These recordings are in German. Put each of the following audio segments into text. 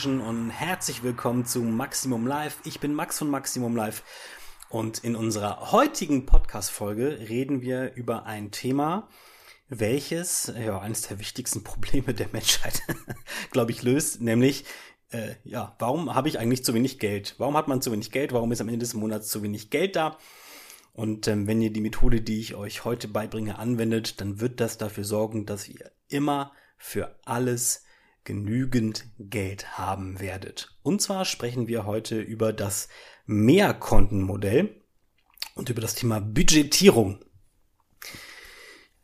Menschen und herzlich willkommen zu Maximum Live. Ich bin Max von Maximum Live und in unserer heutigen Podcast-Folge reden wir über ein Thema, welches ja eines der wichtigsten Probleme der Menschheit, glaube ich, löst, nämlich äh, ja, warum habe ich eigentlich zu wenig Geld? Warum hat man zu wenig Geld? Warum ist am Ende des Monats zu wenig Geld da? Und ähm, wenn ihr die Methode, die ich euch heute beibringe, anwendet, dann wird das dafür sorgen, dass ihr immer für alles genügend Geld haben werdet. Und zwar sprechen wir heute über das Mehrkontenmodell und über das Thema Budgetierung.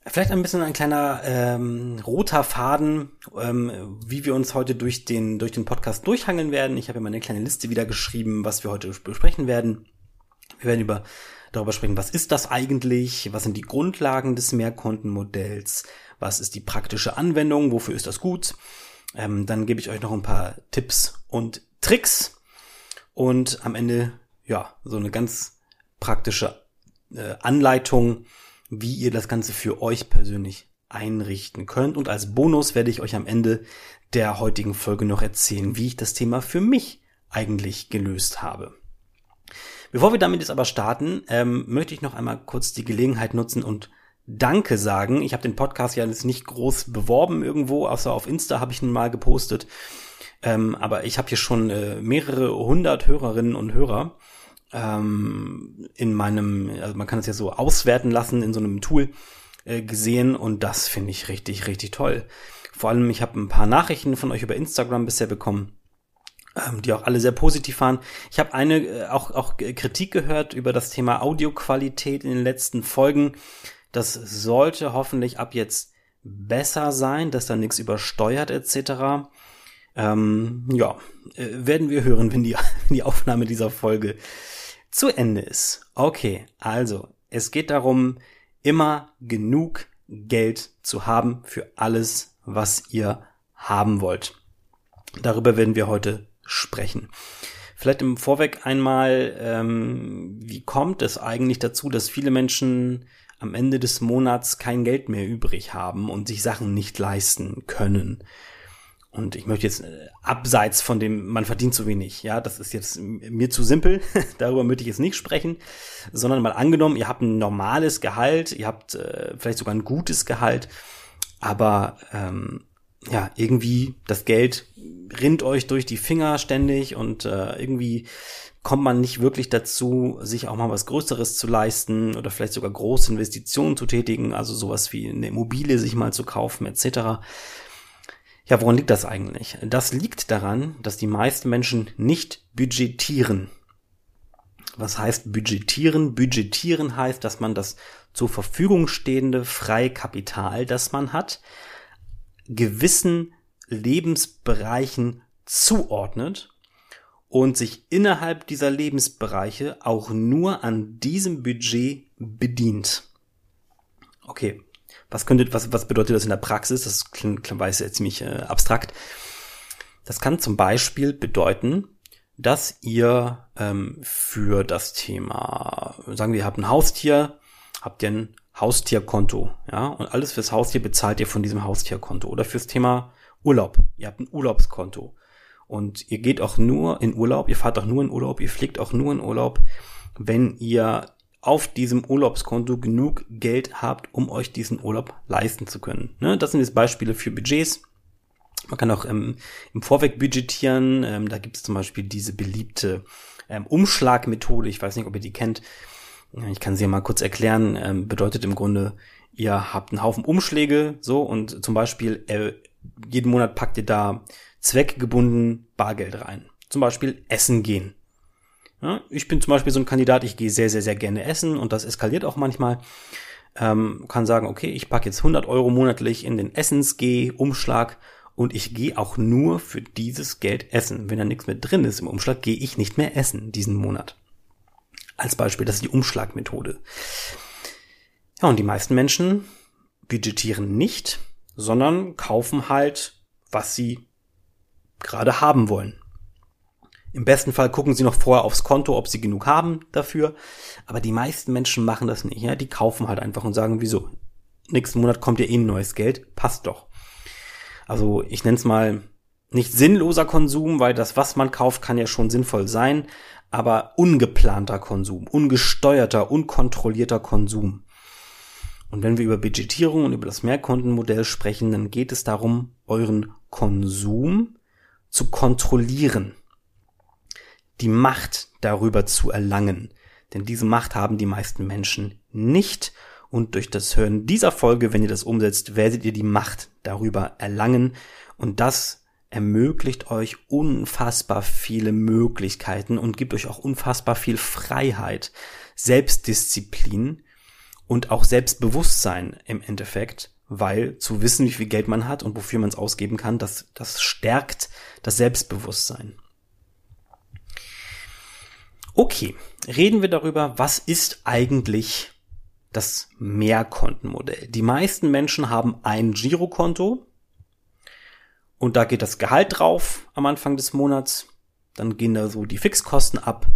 Vielleicht ein bisschen ein kleiner ähm, roter Faden, ähm, wie wir uns heute durch den, durch den Podcast durchhangeln werden. Ich habe ja mal eine kleine Liste wieder geschrieben, was wir heute besprechen werden. Wir werden über darüber sprechen, was ist das eigentlich, was sind die Grundlagen des Mehrkontenmodells, was ist die praktische Anwendung, wofür ist das gut. Ähm, dann gebe ich euch noch ein paar Tipps und Tricks und am Ende ja so eine ganz praktische äh, Anleitung, wie ihr das Ganze für euch persönlich einrichten könnt. Und als Bonus werde ich euch am Ende der heutigen Folge noch erzählen, wie ich das Thema für mich eigentlich gelöst habe. Bevor wir damit jetzt aber starten, ähm, möchte ich noch einmal kurz die Gelegenheit nutzen und Danke sagen. Ich habe den Podcast ja jetzt nicht groß beworben irgendwo, außer auf Insta habe ich ihn mal gepostet. Ähm, aber ich habe hier schon äh, mehrere hundert Hörerinnen und Hörer ähm, in meinem, also man kann es ja so auswerten lassen in so einem Tool äh, gesehen und das finde ich richtig, richtig toll. Vor allem, ich habe ein paar Nachrichten von euch über Instagram bisher bekommen ähm, die auch alle sehr positiv waren. Ich habe eine äh, auch auch Kritik gehört über das Thema Audioqualität in den letzten Folgen. Das sollte hoffentlich ab jetzt besser sein, dass da nichts übersteuert etc. Ähm, ja, äh, werden wir hören, wenn die, die Aufnahme dieser Folge zu Ende ist. Okay, also es geht darum, immer genug Geld zu haben für alles, was ihr haben wollt. Darüber werden wir heute sprechen. Vielleicht im Vorweg einmal, ähm, wie kommt es eigentlich dazu, dass viele Menschen am Ende des Monats kein Geld mehr übrig haben und sich Sachen nicht leisten können. Und ich möchte jetzt äh, abseits von dem, man verdient zu wenig, ja, das ist jetzt mir zu simpel, darüber möchte ich jetzt nicht sprechen, sondern mal angenommen, ihr habt ein normales Gehalt, ihr habt äh, vielleicht sogar ein gutes Gehalt, aber ähm, ja, irgendwie das Geld rinnt euch durch die Finger ständig und äh, irgendwie kommt man nicht wirklich dazu, sich auch mal was Größeres zu leisten oder vielleicht sogar große Investitionen zu tätigen, also sowas wie eine Immobilie sich mal zu kaufen etc. Ja, woran liegt das eigentlich? Das liegt daran, dass die meisten Menschen nicht budgetieren. Was heißt budgetieren? Budgetieren heißt, dass man das zur Verfügung stehende Freikapital, das man hat, gewissen Lebensbereichen zuordnet und sich innerhalb dieser Lebensbereiche auch nur an diesem Budget bedient. Okay, was könnte, was, was bedeutet das in der Praxis? Das klingt, weiß ja ziemlich äh, abstrakt. Das kann zum Beispiel bedeuten, dass ihr ähm, für das Thema, sagen wir, ihr habt ein Haustier, habt ihr ein Haustierkonto, ja, und alles fürs Haustier bezahlt ihr von diesem Haustierkonto oder fürs Thema Urlaub. Ihr habt ein Urlaubskonto. Und ihr geht auch nur in Urlaub, ihr fahrt auch nur in Urlaub, ihr fliegt auch nur in Urlaub, wenn ihr auf diesem Urlaubskonto genug Geld habt, um euch diesen Urlaub leisten zu können. Ne? Das sind jetzt Beispiele für Budgets. Man kann auch ähm, im Vorweg budgetieren. Ähm, da gibt es zum Beispiel diese beliebte ähm, Umschlagmethode. Ich weiß nicht, ob ihr die kennt. Ich kann sie ja mal kurz erklären. Ähm, bedeutet im Grunde, ihr habt einen Haufen Umschläge, so und zum Beispiel äh, jeden Monat packt ihr da zweckgebunden Bargeld rein. Zum Beispiel Essen gehen. Ja, ich bin zum Beispiel so ein Kandidat, ich gehe sehr, sehr, sehr gerne essen und das eskaliert auch manchmal. Ähm, kann sagen, okay, ich packe jetzt 100 Euro monatlich in den Essensgeh-Umschlag und ich gehe auch nur für dieses Geld essen. Wenn da nichts mehr drin ist im Umschlag, gehe ich nicht mehr essen diesen Monat. Als Beispiel, das ist die Umschlagmethode. Ja, und die meisten Menschen budgetieren nicht, sondern kaufen halt, was sie gerade haben wollen. Im besten Fall gucken sie noch vorher aufs Konto, ob sie genug haben dafür. Aber die meisten Menschen machen das nicht. Ja? Die kaufen halt einfach und sagen, wieso? Nächsten Monat kommt ja eh ein neues Geld. Passt doch. Also ich nenne es mal nicht sinnloser Konsum, weil das, was man kauft, kann ja schon sinnvoll sein, aber ungeplanter Konsum, ungesteuerter, unkontrollierter Konsum. Und wenn wir über Budgetierung und über das Mehrkontenmodell sprechen, dann geht es darum, euren Konsum zu kontrollieren, die Macht darüber zu erlangen. Denn diese Macht haben die meisten Menschen nicht. Und durch das Hören dieser Folge, wenn ihr das umsetzt, werdet ihr die Macht darüber erlangen. Und das ermöglicht euch unfassbar viele Möglichkeiten und gibt euch auch unfassbar viel Freiheit, Selbstdisziplin und auch Selbstbewusstsein im Endeffekt, weil zu wissen, wie viel Geld man hat und wofür man es ausgeben kann, das, das stärkt das Selbstbewusstsein. Okay, reden wir darüber, was ist eigentlich das Mehrkontenmodell. Die meisten Menschen haben ein Girokonto und da geht das Gehalt drauf am Anfang des Monats. Dann gehen da so die Fixkosten ab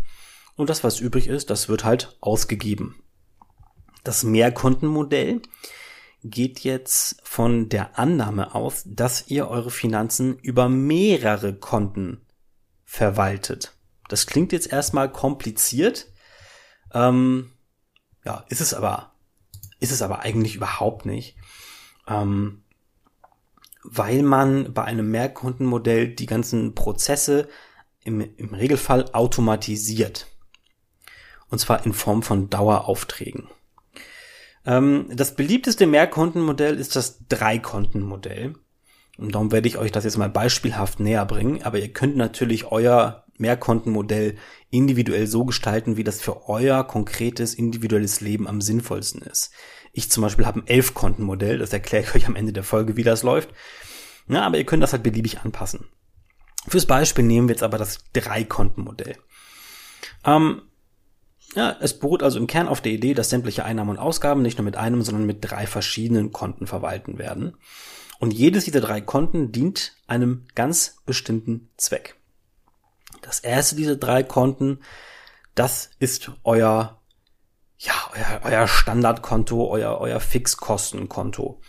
und das, was übrig ist, das wird halt ausgegeben. Das Mehrkontenmodell geht jetzt von der Annahme aus, dass ihr eure Finanzen über mehrere Konten verwaltet. Das klingt jetzt erstmal kompliziert. Ähm, ja, ist es aber, ist es aber eigentlich überhaupt nicht. Ähm, weil man bei einem Mehrkontenmodell die ganzen Prozesse im, im Regelfall automatisiert. Und zwar in Form von Daueraufträgen. Ähm, das beliebteste Mehrkontenmodell ist das Dreikontenmodell. Und darum werde ich euch das jetzt mal beispielhaft näher bringen. Aber ihr könnt natürlich euer Mehrkontenmodell individuell so gestalten, wie das für euer konkretes individuelles Leben am sinnvollsten ist. Ich zum Beispiel habe ein Elf-Kontenmodell, das erkläre ich euch am Ende der Folge, wie das läuft. Ja, aber ihr könnt das halt beliebig anpassen. Fürs Beispiel nehmen wir jetzt aber das Drei-Kontenmodell. Ähm, ja, es beruht also im Kern auf der Idee, dass sämtliche Einnahmen und Ausgaben nicht nur mit einem, sondern mit drei verschiedenen Konten verwalten werden. Und jedes dieser drei Konten dient einem ganz bestimmten Zweck. Das erste dieser drei Konten, das ist euer, ja, euer, euer Standardkonto, euer, euer Fixkostenkonto.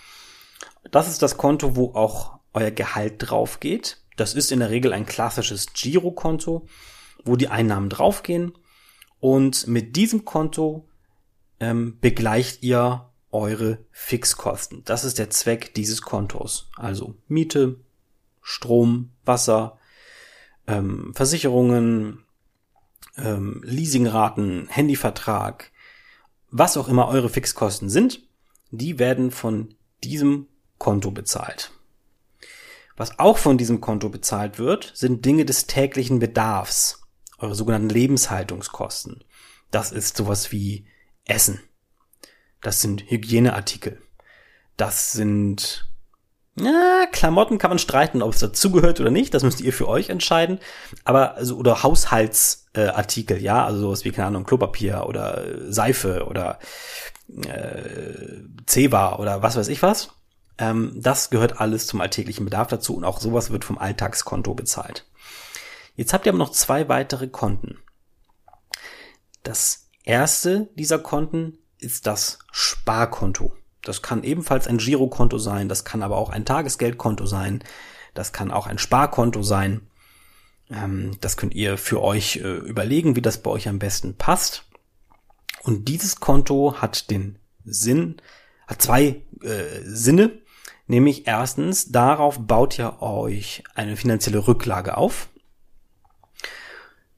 Das ist das Konto, wo auch euer Gehalt drauf geht. Das ist in der Regel ein klassisches Girokonto, wo die Einnahmen draufgehen. Und mit diesem Konto ähm, begleicht ihr eure Fixkosten. Das ist der Zweck dieses Kontos. Also Miete, Strom, Wasser, ähm, Versicherungen, ähm, Leasingraten, Handyvertrag, was auch immer eure Fixkosten sind, die werden von diesem Konto bezahlt. Was auch von diesem Konto bezahlt wird, sind Dinge des täglichen Bedarfs, eure sogenannten Lebenshaltungskosten. Das ist sowas wie Essen. Das sind Hygieneartikel. Das sind na, Klamotten kann man streiten, ob es dazugehört oder nicht. Das müsst ihr für euch entscheiden. Aber also oder Haushaltsartikel, äh, ja, also sowas wie keine Ahnung Klopapier oder äh, Seife oder äh, Zewa oder was weiß ich was. Ähm, das gehört alles zum alltäglichen Bedarf dazu und auch sowas wird vom Alltagskonto bezahlt. Jetzt habt ihr aber noch zwei weitere Konten. Das erste dieser Konten ist das Sparkonto. Das kann ebenfalls ein Girokonto sein, das kann aber auch ein Tagesgeldkonto sein, das kann auch ein Sparkonto sein. Ähm, das könnt ihr für euch äh, überlegen, wie das bei euch am besten passt. Und dieses Konto hat den Sinn, hat zwei äh, Sinne, nämlich erstens, darauf baut ihr euch eine finanzielle Rücklage auf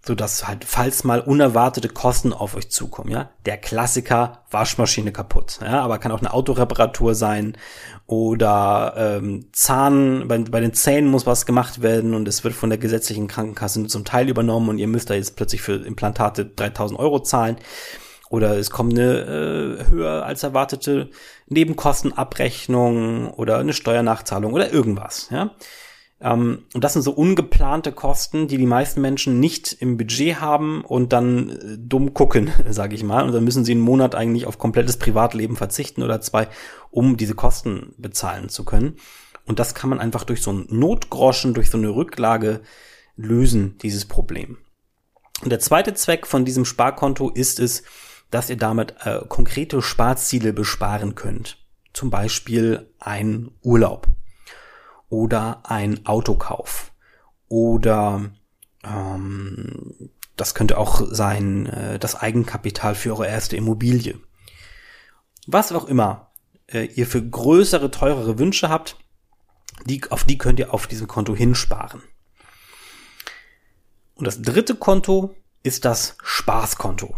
so dass halt, falls mal unerwartete Kosten auf euch zukommen, ja. Der Klassiker, Waschmaschine kaputt, ja, aber kann auch eine Autoreparatur sein oder ähm, Zahn, bei, bei den Zähnen muss was gemacht werden und es wird von der gesetzlichen Krankenkasse nur zum Teil übernommen und ihr müsst da jetzt plötzlich für Implantate 3000 Euro zahlen oder es kommt eine äh, höher als erwartete Nebenkostenabrechnung oder eine Steuernachzahlung oder irgendwas, ja. Ähm, und das sind so ungeplante Kosten, die die meisten Menschen nicht im Budget haben und dann äh, dumm gucken, sage ich mal. Und dann müssen sie einen Monat eigentlich auf komplettes Privatleben verzichten oder zwei, um diese Kosten bezahlen zu können. Und das kann man einfach durch so einen Notgroschen, durch so eine Rücklage lösen, dieses Problem. Und der zweite Zweck von diesem Sparkonto ist es, dass ihr damit äh, konkrete Sparziele besparen könnt. Zum Beispiel ein Urlaub oder ein Autokauf oder ähm, das könnte auch sein äh, das Eigenkapital für eure erste Immobilie. Was auch immer äh, ihr für größere, teurere Wünsche habt, die, auf die könnt ihr auf diesem Konto hinsparen. Und das dritte Konto ist das Spaßkonto.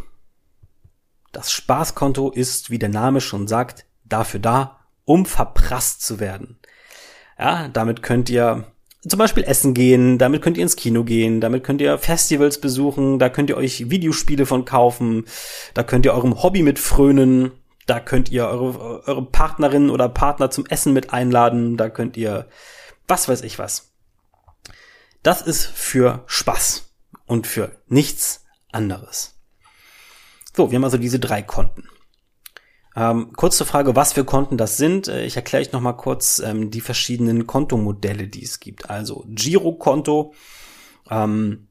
Das Spaßkonto ist, wie der Name schon sagt, dafür da, um verprasst zu werden. Ja, damit könnt ihr zum Beispiel essen gehen, damit könnt ihr ins Kino gehen, damit könnt ihr Festivals besuchen, da könnt ihr euch Videospiele von kaufen, da könnt ihr eurem Hobby mit frönen, da könnt ihr eure, eure Partnerin oder Partner zum Essen mit einladen, da könnt ihr was weiß ich was. Das ist für Spaß und für nichts anderes. So, wir haben also diese drei Konten. Ähm, kurze Frage, was für Konten das sind. Äh, ich erkläre euch noch mal kurz ähm, die verschiedenen Kontomodelle, die es gibt. Also Girokonto ähm,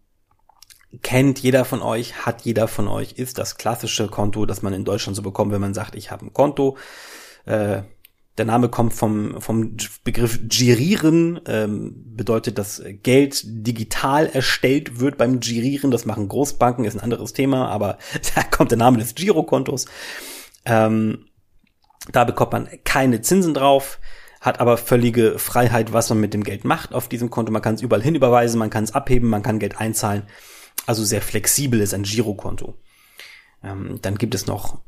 kennt jeder von euch, hat jeder von euch, ist das klassische Konto, das man in Deutschland so bekommt, wenn man sagt, ich habe ein Konto. Äh, der Name kommt vom, vom Begriff Girieren, ähm, bedeutet, dass Geld digital erstellt wird beim Girieren. Das machen Großbanken, ist ein anderes Thema, aber da kommt der Name des Girokontos. Ähm, da bekommt man keine Zinsen drauf, hat aber völlige Freiheit, was man mit dem Geld macht auf diesem Konto. Man kann es überall hin überweisen, man kann es abheben, man kann Geld einzahlen. Also sehr flexibel ist ein Girokonto. Ähm, dann gibt es noch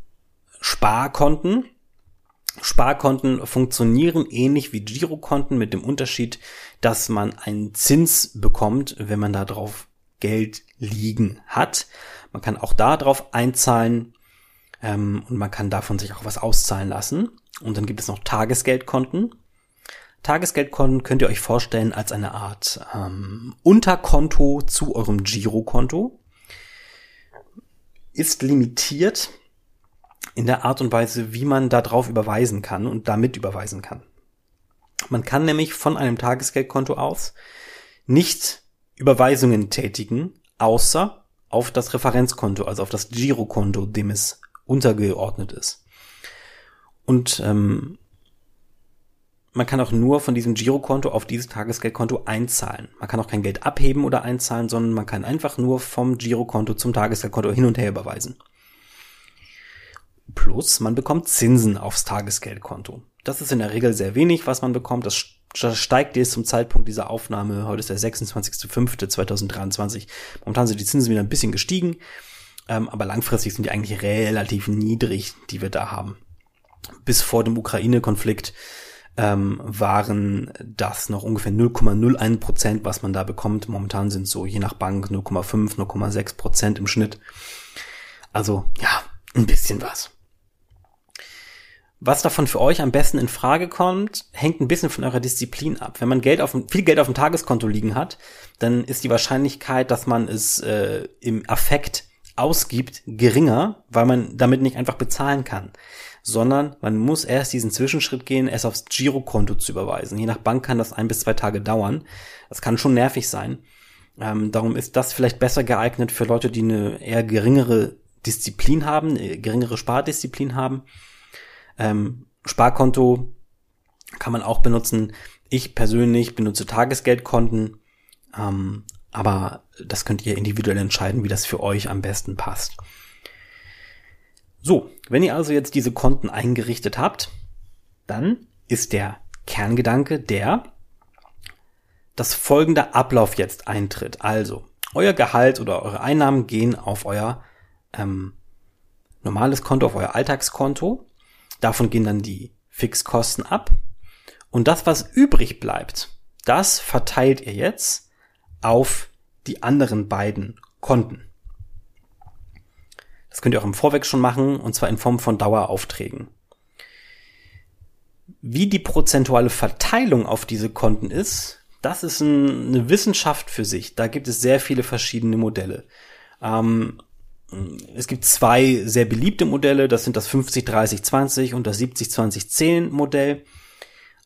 Sparkonten. Sparkonten funktionieren ähnlich wie Girokonten mit dem Unterschied, dass man einen Zins bekommt, wenn man da drauf Geld liegen hat. Man kann auch da drauf einzahlen ähm, und man kann davon sich auch was auszahlen lassen. Und dann gibt es noch Tagesgeldkonten. Tagesgeldkonten könnt ihr euch vorstellen als eine Art ähm, Unterkonto zu eurem Girokonto. Ist limitiert in der Art und Weise, wie man da drauf überweisen kann und damit überweisen kann. Man kann nämlich von einem Tagesgeldkonto aus nicht Überweisungen tätigen, außer auf das Referenzkonto, also auf das Girokonto, dem es untergeordnet ist. Und ähm, man kann auch nur von diesem Girokonto auf dieses Tagesgeldkonto einzahlen. Man kann auch kein Geld abheben oder einzahlen, sondern man kann einfach nur vom Girokonto zum Tagesgeldkonto hin und her überweisen. Plus, man bekommt Zinsen aufs Tagesgeldkonto. Das ist in der Regel sehr wenig, was man bekommt. Das steigt jetzt zum Zeitpunkt dieser Aufnahme. Heute ist der 26.05.2023. Momentan sind die Zinsen wieder ein bisschen gestiegen. Ähm, aber langfristig sind die eigentlich relativ niedrig, die wir da haben. Bis vor dem Ukraine-Konflikt ähm, waren das noch ungefähr 0,01 Prozent, was man da bekommt. Momentan sind so je nach Bank 0,5, 0,6 Prozent im Schnitt. Also ja, ein bisschen was. Was davon für euch am besten in Frage kommt, hängt ein bisschen von eurer Disziplin ab. Wenn man Geld auf, viel Geld auf dem Tageskonto liegen hat, dann ist die Wahrscheinlichkeit, dass man es äh, im Affekt ausgibt, geringer, weil man damit nicht einfach bezahlen kann, sondern man muss erst diesen Zwischenschritt gehen, es aufs Girokonto zu überweisen. Je nach Bank kann das ein bis zwei Tage dauern. Das kann schon nervig sein. Ähm, darum ist das vielleicht besser geeignet für Leute, die eine eher geringere Disziplin haben, eine geringere Spardisziplin haben. Ähm, Sparkonto kann man auch benutzen. Ich persönlich benutze Tagesgeldkonten. Ähm, aber das könnt ihr individuell entscheiden, wie das für euch am besten passt. So, wenn ihr also jetzt diese Konten eingerichtet habt, dann ist der Kerngedanke der, dass folgender Ablauf jetzt eintritt. Also, euer Gehalt oder eure Einnahmen gehen auf euer ähm, normales Konto, auf euer Alltagskonto. Davon gehen dann die Fixkosten ab. Und das, was übrig bleibt, das verteilt ihr jetzt auf die anderen beiden Konten. Das könnt ihr auch im Vorweg schon machen, und zwar in Form von Daueraufträgen. Wie die prozentuale Verteilung auf diese Konten ist, das ist ein, eine Wissenschaft für sich. Da gibt es sehr viele verschiedene Modelle. Ähm, es gibt zwei sehr beliebte Modelle, das sind das 50-30-20 und das 70-20-10 Modell.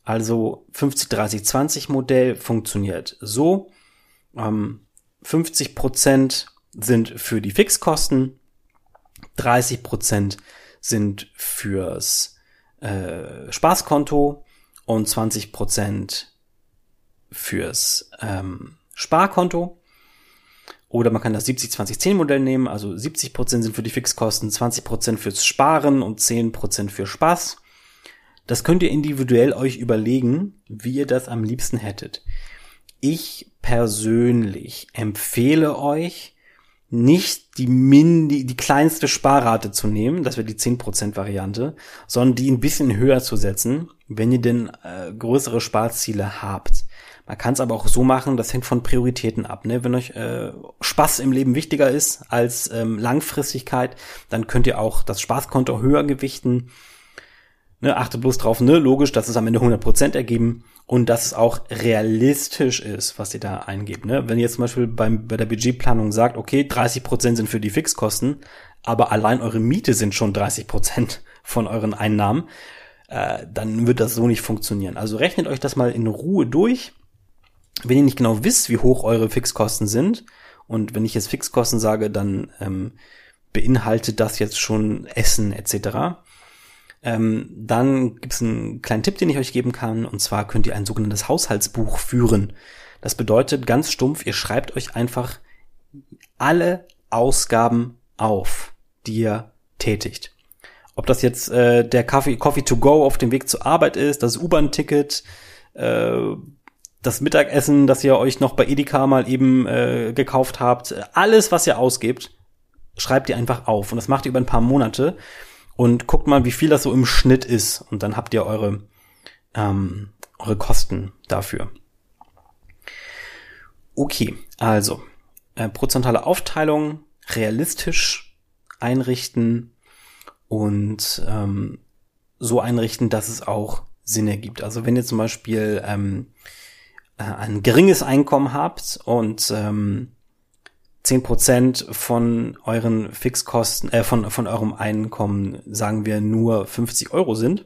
Also 50-30-20 Modell funktioniert so, ähm, 50 Prozent sind für die Fixkosten, 30 Prozent sind fürs äh, Spaßkonto und 20 Prozent fürs ähm, Sparkonto. Oder man kann das 70-20-10 Modell nehmen, also 70% sind für die Fixkosten, 20% fürs Sparen und 10% für Spaß. Das könnt ihr individuell euch überlegen, wie ihr das am liebsten hättet. Ich persönlich empfehle euch, nicht die, min, die, die kleinste Sparrate zu nehmen, das wäre die 10% Variante, sondern die ein bisschen höher zu setzen, wenn ihr denn äh, größere Sparziele habt. Man kann es aber auch so machen, das hängt von Prioritäten ab. Ne? Wenn euch äh, Spaß im Leben wichtiger ist als ähm, Langfristigkeit, dann könnt ihr auch das Spaßkonto höher gewichten. Ne, achte bloß drauf, ne, logisch, dass es am Ende 100% ergeben und dass es auch realistisch ist, was ihr da eingebt. Ne? Wenn ihr jetzt zum Beispiel beim, bei der Budgetplanung sagt, okay, 30% sind für die Fixkosten, aber allein eure Miete sind schon 30% von euren Einnahmen, äh, dann wird das so nicht funktionieren. Also rechnet euch das mal in Ruhe durch wenn ihr nicht genau wisst, wie hoch eure Fixkosten sind, und wenn ich jetzt Fixkosten sage, dann ähm, beinhaltet das jetzt schon Essen etc., ähm, dann gibt es einen kleinen Tipp, den ich euch geben kann, und zwar könnt ihr ein sogenanntes Haushaltsbuch führen. Das bedeutet ganz stumpf, ihr schreibt euch einfach alle Ausgaben auf, die ihr tätigt. Ob das jetzt äh, der Coffee, Coffee to go auf dem Weg zur Arbeit ist, das U-Bahn-Ticket, äh, das Mittagessen, das ihr euch noch bei Edeka mal eben äh, gekauft habt, alles, was ihr ausgebt, schreibt ihr einfach auf. Und das macht ihr über ein paar Monate und guckt mal, wie viel das so im Schnitt ist. Und dann habt ihr eure, ähm, eure Kosten dafür. Okay, also äh, prozentale Aufteilung, realistisch einrichten und ähm, so einrichten, dass es auch Sinn ergibt. Also wenn ihr zum Beispiel ähm, äh, ein geringes Einkommen habt und ähm, 10% von euren Fixkosten, äh, von, von eurem Einkommen, sagen wir, nur 50 Euro sind,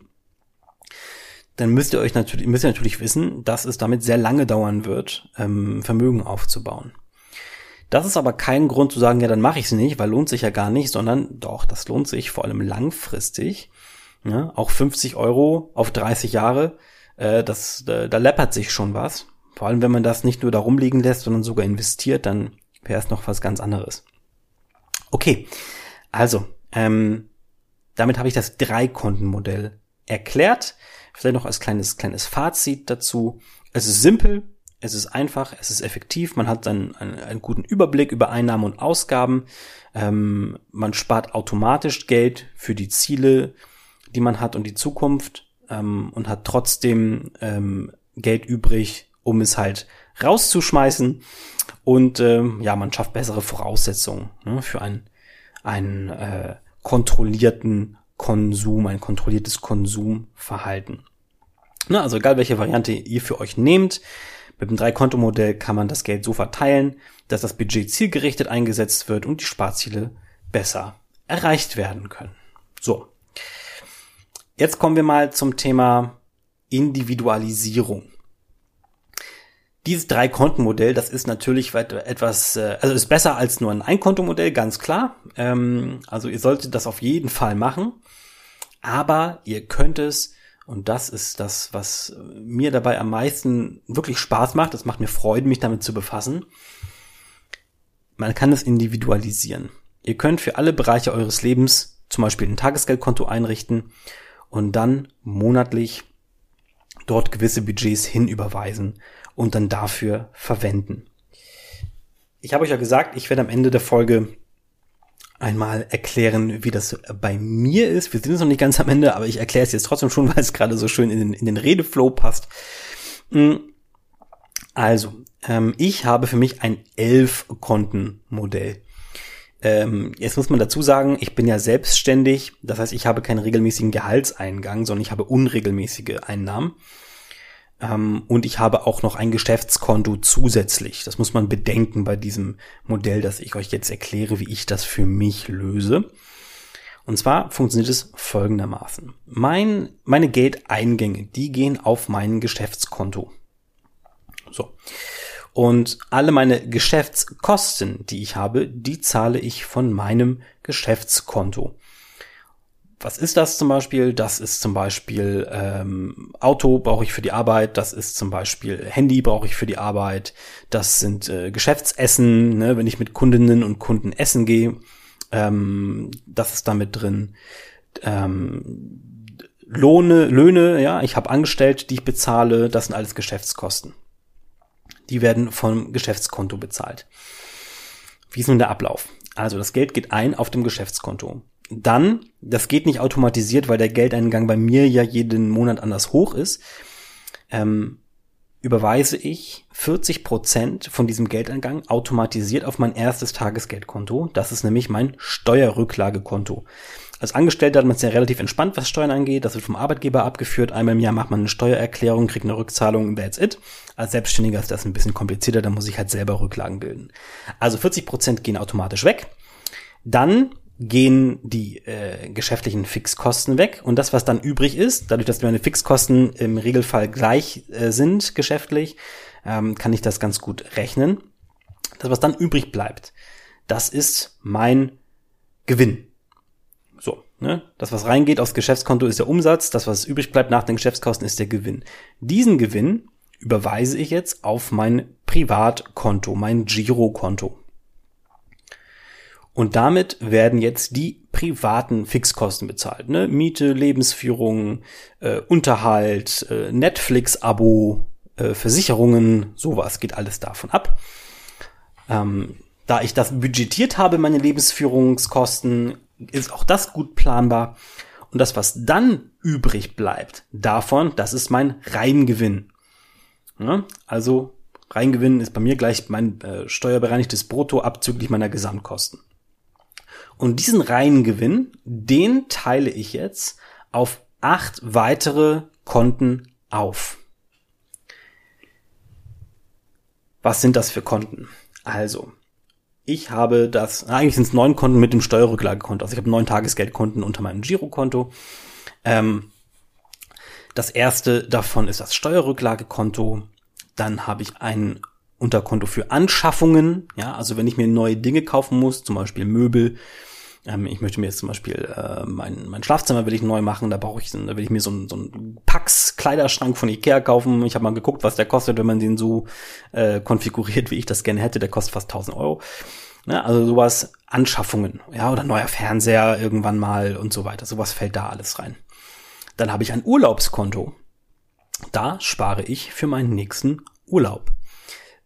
dann müsst ihr euch natürlich, müsst ihr natürlich wissen, dass es damit sehr lange dauern wird, ähm, Vermögen aufzubauen. Das ist aber kein Grund zu sagen, ja, dann mache ich es nicht, weil lohnt sich ja gar nicht, sondern doch, das lohnt sich vor allem langfristig. Ja, auch 50 Euro auf 30 Jahre, äh, das, da, da läppert sich schon was. Vor allem, wenn man das nicht nur da rumliegen lässt, sondern sogar investiert, dann wäre es noch was ganz anderes. Okay, also, ähm, damit habe ich das Drei-Konten-Modell erklärt. Vielleicht noch als kleines, kleines Fazit dazu. Es ist simpel, es ist einfach, es ist effektiv, man hat dann einen, einen guten Überblick über Einnahmen und Ausgaben, ähm, man spart automatisch Geld für die Ziele, die man hat und die Zukunft ähm, und hat trotzdem ähm, Geld übrig, um es halt rauszuschmeißen. Und äh, ja, man schafft bessere Voraussetzungen ne, für einen, einen äh, kontrollierten Konsum, ein kontrolliertes Konsumverhalten. Ne, also egal welche Variante ihr für euch nehmt, mit dem Drei-Konto-Modell kann man das Geld so verteilen, dass das Budget zielgerichtet eingesetzt wird und die Sparziele besser erreicht werden können. So. Jetzt kommen wir mal zum Thema Individualisierung. Dieses Drei-Konten-Modell, das ist natürlich etwas, äh, also ist besser als nur ein Ein-Konto-Modell, ganz klar. Ähm, also ihr solltet das auf jeden Fall machen. Aber ihr könnt es, und das ist das, was mir dabei am meisten wirklich Spaß macht, das macht mir Freude, mich damit zu befassen. Man kann es individualisieren. Ihr könnt für alle Bereiche eures Lebens zum Beispiel ein Tagesgeldkonto einrichten und dann monatlich dort gewisse Budgets hinüberweisen und dann dafür verwenden. Ich habe euch ja gesagt, ich werde am Ende der Folge einmal erklären, wie das bei mir ist. Wir sind jetzt noch nicht ganz am Ende, aber ich erkläre es jetzt trotzdem schon, weil es gerade so schön in den, in den Redeflow passt. Hm. Also, ähm, ich habe für mich ein Elf-Konten-Modell. Ähm, jetzt muss man dazu sagen, ich bin ja selbstständig, das heißt, ich habe keinen regelmäßigen Gehaltseingang, sondern ich habe unregelmäßige Einnahmen. Ähm, und ich habe auch noch ein Geschäftskonto zusätzlich. Das muss man bedenken bei diesem Modell, das ich euch jetzt erkläre, wie ich das für mich löse. Und zwar funktioniert es folgendermaßen. Mein, meine Geldeingänge, die gehen auf mein Geschäftskonto. So. Und alle meine Geschäftskosten, die ich habe, die zahle ich von meinem Geschäftskonto. Was ist das zum Beispiel? Das ist zum Beispiel ähm, Auto brauche ich für die Arbeit, das ist zum Beispiel Handy brauche ich für die Arbeit, das sind äh, Geschäftsessen, ne, wenn ich mit Kundinnen und Kunden essen gehe, ähm, das ist damit drin. Ähm, Lohne, Löhne, ja, ich habe Angestellte, die ich bezahle, das sind alles Geschäftskosten. Die werden vom Geschäftskonto bezahlt. Wie ist nun der Ablauf? Also das Geld geht ein auf dem Geschäftskonto. Dann, das geht nicht automatisiert, weil der Geldeingang bei mir ja jeden Monat anders hoch ist, ähm, überweise ich 40 Prozent von diesem Geldeingang automatisiert auf mein erstes Tagesgeldkonto. Das ist nämlich mein Steuerrücklagekonto. Als Angestellter hat man es ja relativ entspannt, was Steuern angeht. Das wird vom Arbeitgeber abgeführt. Einmal im Jahr macht man eine Steuererklärung, kriegt eine Rückzahlung, that's it. Als Selbstständiger ist das ein bisschen komplizierter, da muss ich halt selber Rücklagen bilden. Also 40 Prozent gehen automatisch weg. Dann gehen die äh, geschäftlichen Fixkosten weg und das, was dann übrig ist, dadurch, dass meine Fixkosten im Regelfall gleich äh, sind geschäftlich, ähm, kann ich das ganz gut rechnen. Das, was dann übrig bleibt, das ist mein Gewinn. So, ne? Das, was reingeht aufs Geschäftskonto, ist der Umsatz. Das, was übrig bleibt nach den Geschäftskosten, ist der Gewinn. Diesen Gewinn überweise ich jetzt auf mein Privatkonto, mein Girokonto. Und damit werden jetzt die privaten Fixkosten bezahlt. Ne? Miete, Lebensführung, äh, Unterhalt, äh, Netflix-Abo, äh, Versicherungen, sowas geht alles davon ab. Ähm, da ich das budgetiert habe, meine Lebensführungskosten, ist auch das gut planbar. Und das, was dann übrig bleibt davon, das ist mein Reingewinn. Ja, also Reingewinn ist bei mir gleich mein äh, steuerbereinigtes Brutto abzüglich meiner Gesamtkosten. Und diesen Reingewinn, den teile ich jetzt auf acht weitere Konten auf. Was sind das für Konten? Also, ich habe das, eigentlich sind es neun Konten mit dem Steuerrücklagekonto. Also ich habe neun Tagesgeldkonten unter meinem Girokonto. Ähm, das erste davon ist das Steuerrücklagekonto. Dann habe ich ein Unterkonto für Anschaffungen. Ja, also wenn ich mir neue Dinge kaufen muss, zum Beispiel Möbel. Ähm, ich möchte mir jetzt zum Beispiel äh, mein, mein Schlafzimmer will ich neu machen. Da brauche ich, da will ich mir so einen so einen Pax Kleiderschrank von Ikea kaufen. Ich habe mal geguckt, was der kostet, wenn man den so äh, konfiguriert, wie ich das gerne hätte. Der kostet fast 1000 Euro. Ne, also sowas, Anschaffungen, ja, oder neuer Fernseher irgendwann mal und so weiter. Sowas fällt da alles rein. Dann habe ich ein Urlaubskonto. Da spare ich für meinen nächsten Urlaub.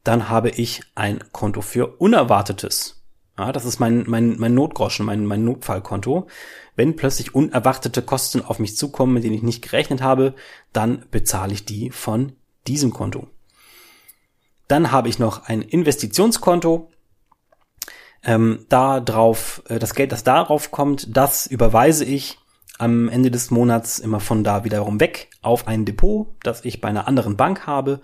Dann habe ich ein Konto für Unerwartetes. Ja, das ist mein, mein, mein Notgroschen, mein, mein Notfallkonto. Wenn plötzlich unerwartete Kosten auf mich zukommen, mit denen ich nicht gerechnet habe, dann bezahle ich die von diesem Konto. Dann habe ich noch ein Investitionskonto. Ähm, da drauf, äh, das Geld, das darauf kommt, das überweise ich am Ende des Monats immer von da wiederum weg auf ein Depot, das ich bei einer anderen Bank habe.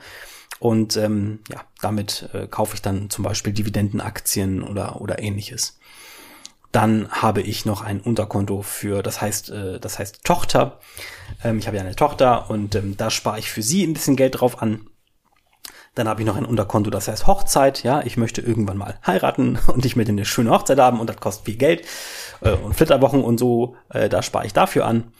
Und ähm, ja, damit äh, kaufe ich dann zum Beispiel Dividendenaktien oder, oder ähnliches. Dann habe ich noch ein Unterkonto für, das heißt, äh, das heißt Tochter. Ähm, ich habe ja eine Tochter und ähm, da spare ich für sie ein bisschen Geld drauf an. Dann habe ich noch ein Unterkonto, das heißt Hochzeit. Ja, ich möchte irgendwann mal heiraten und ich möchte eine schöne Hochzeit haben und das kostet viel Geld äh, und Flitterwochen und so. Äh, da spare ich dafür an.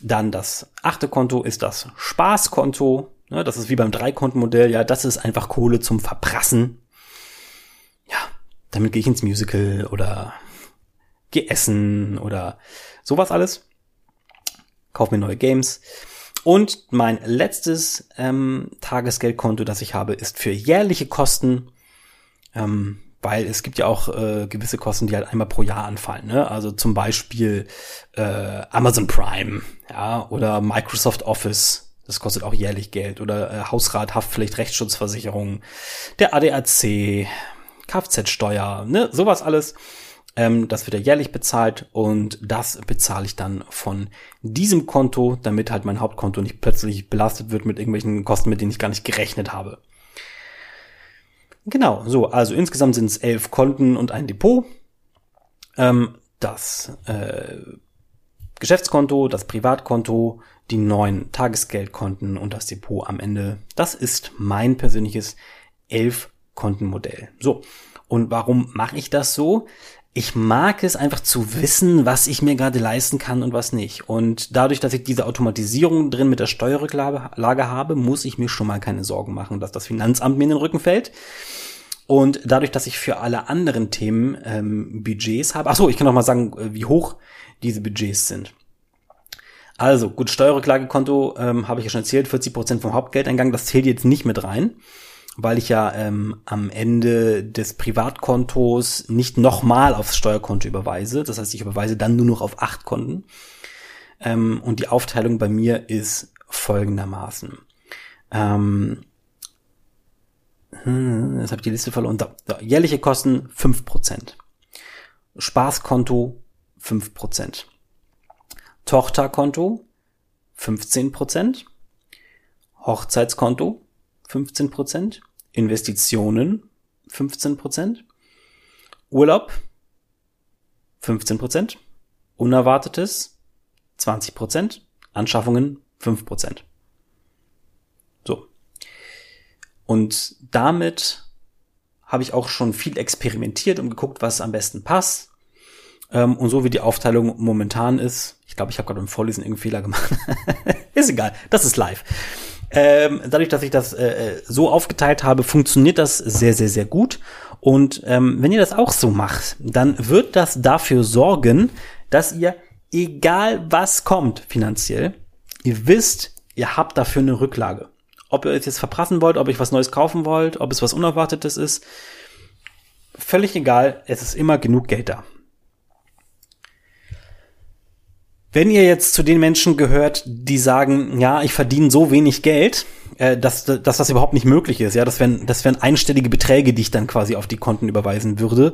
Dann das achte Konto ist das Spaßkonto. Ja, das ist wie beim Dreikontenmodell. Ja, das ist einfach Kohle zum Verprassen. Ja, damit gehe ich ins Musical oder gehe essen oder sowas alles. Kauf mir neue Games. Und mein letztes ähm, Tagesgeldkonto, das ich habe, ist für jährliche Kosten. Ähm, weil es gibt ja auch äh, gewisse Kosten, die halt einmal pro Jahr anfallen. Ne? Also zum Beispiel äh, Amazon Prime, ja, oder Microsoft Office, das kostet auch jährlich Geld, oder äh, Hausrat, Haftpflicht, Rechtsschutzversicherung, der ADAC, Kfz-Steuer, ne, sowas alles. Ähm, das wird ja jährlich bezahlt und das bezahle ich dann von diesem Konto, damit halt mein Hauptkonto nicht plötzlich belastet wird mit irgendwelchen Kosten, mit denen ich gar nicht gerechnet habe. Genau, so, also insgesamt sind es elf Konten und ein Depot. Ähm, das äh, Geschäftskonto, das Privatkonto, die neun Tagesgeldkonten und das Depot am Ende. Das ist mein persönliches elf Kontenmodell. So, und warum mache ich das so? ich mag es einfach zu wissen, was ich mir gerade leisten kann und was nicht. Und dadurch, dass ich diese Automatisierung drin mit der Steuerrücklage habe, muss ich mir schon mal keine Sorgen machen, dass das Finanzamt mir in den Rücken fällt. Und dadurch, dass ich für alle anderen Themen ähm, Budgets habe, ach so, ich kann noch mal sagen, äh, wie hoch diese Budgets sind. Also, gut, Steuerrücklagekonto ähm, habe ich ja schon erzählt, 40 Prozent vom Hauptgeldeingang, das zählt jetzt nicht mit rein weil ich ja ähm, am Ende des Privatkontos nicht nochmal aufs Steuerkonto überweise. Das heißt, ich überweise dann nur noch auf acht Konten. Ähm, und die Aufteilung bei mir ist folgendermaßen. Ähm, hm, jetzt habe ich die Liste verloren. Da, da, jährliche Kosten fünf Prozent. Spaßkonto fünf Prozent. Tochterkonto 15%, Hochzeitskonto 15%, Investitionen 15%, Urlaub 15%, Unerwartetes 20%, Anschaffungen 5%. So. Und damit habe ich auch schon viel experimentiert und geguckt, was am besten passt. Ähm, und so wie die Aufteilung momentan ist, ich glaube, ich habe gerade beim Vorlesen irgendeinen Fehler gemacht. ist egal, das ist live. Ähm, dadurch, dass ich das äh, äh, so aufgeteilt habe, funktioniert das sehr, sehr, sehr gut. Und ähm, wenn ihr das auch so macht, dann wird das dafür sorgen, dass ihr, egal was kommt finanziell, ihr wisst, ihr habt dafür eine Rücklage. Ob ihr es jetzt verprassen wollt, ob ihr was Neues kaufen wollt, ob es was Unerwartetes ist, völlig egal, es ist immer genug Geld da. Wenn ihr jetzt zu den Menschen gehört, die sagen, ja, ich verdiene so wenig Geld, äh, dass, dass das überhaupt nicht möglich ist, ja, das wären, das wären einstellige Beträge, die ich dann quasi auf die Konten überweisen würde,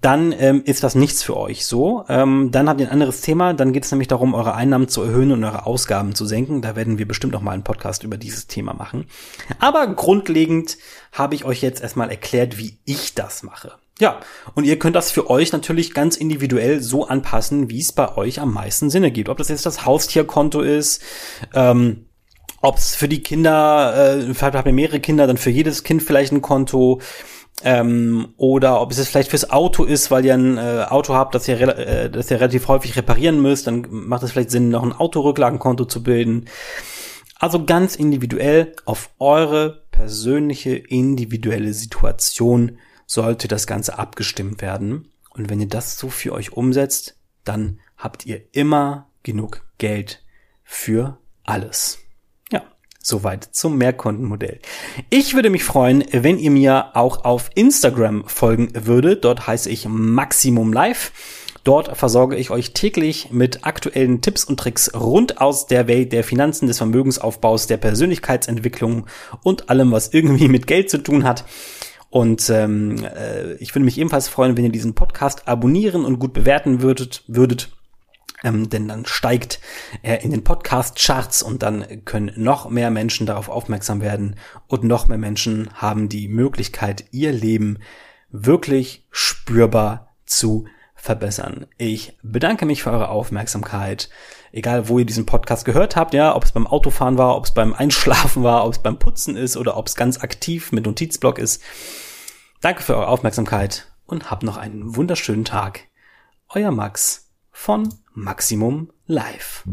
dann ähm, ist das nichts für euch so. Ähm, dann habt ihr ein anderes Thema, dann geht es nämlich darum, eure Einnahmen zu erhöhen und eure Ausgaben zu senken. Da werden wir bestimmt noch mal einen Podcast über dieses Thema machen. Aber grundlegend habe ich euch jetzt erstmal erklärt, wie ich das mache. Ja, und ihr könnt das für euch natürlich ganz individuell so anpassen, wie es bei euch am meisten Sinn ergibt. Ob das jetzt das Haustierkonto ist, ähm, ob es für die Kinder, äh, vielleicht habt ihr mehrere Kinder, dann für jedes Kind vielleicht ein Konto, ähm, oder ob es jetzt vielleicht fürs Auto ist, weil ihr ein äh, Auto habt, das ihr, äh, das ihr relativ häufig reparieren müsst, dann macht es vielleicht Sinn, noch ein Autorücklagenkonto zu bilden. Also ganz individuell auf eure persönliche individuelle Situation sollte das Ganze abgestimmt werden. Und wenn ihr das so für euch umsetzt, dann habt ihr immer genug Geld für alles. Ja, soweit zum Mehrkontenmodell. Ich würde mich freuen, wenn ihr mir auch auf Instagram folgen würdet. Dort heiße ich Maximum Live. Dort versorge ich euch täglich mit aktuellen Tipps und Tricks rund aus der Welt der Finanzen, des Vermögensaufbaus, der Persönlichkeitsentwicklung und allem, was irgendwie mit Geld zu tun hat. Und ähm, äh, ich würde mich ebenfalls freuen, wenn ihr diesen Podcast abonnieren und gut bewerten würdet, würdet. Ähm, denn dann steigt er in den Podcast-Charts und dann können noch mehr Menschen darauf aufmerksam werden und noch mehr Menschen haben die Möglichkeit, ihr Leben wirklich spürbar zu verbessern. Ich bedanke mich für eure Aufmerksamkeit. Egal, wo ihr diesen Podcast gehört habt, ja, ob es beim Autofahren war, ob es beim Einschlafen war, ob es beim Putzen ist oder ob es ganz aktiv mit Notizblock ist. Danke für eure Aufmerksamkeit und habt noch einen wunderschönen Tag. Euer Max von Maximum Live.